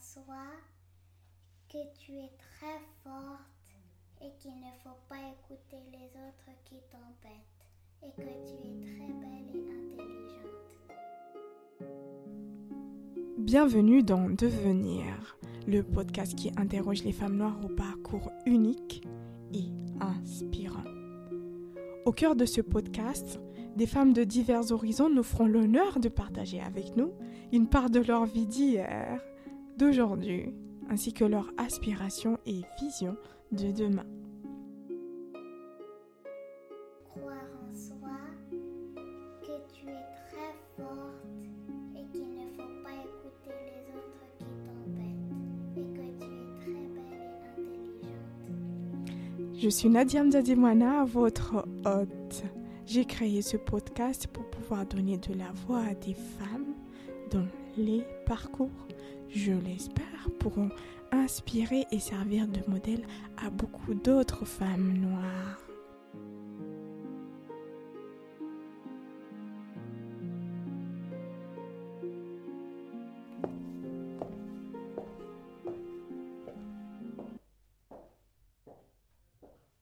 soi que tu es très forte et qu'il ne faut pas écouter les autres qui t'embêtent et que tu es très belle et intelligente. Bienvenue dans Devenir, le podcast qui interroge les femmes noires au parcours unique et inspirant. Au cœur de ce podcast, des femmes de divers horizons nous feront l'honneur de partager avec nous une part de leur vie d'hier, d'aujourd'hui, ainsi que leur aspiration et vision de demain. Croire en soi que tu es très forte et qu'il ne faut pas écouter les autres qui t'embêtent et que tu es très belle et intelligente. Je suis Nadia Mzadimwana, votre hôte. J'ai créé ce podcast pour pouvoir donner de la voix à des femmes dont les parcours, je l'espère, pourront inspirer et servir de modèle à beaucoup d'autres femmes noires.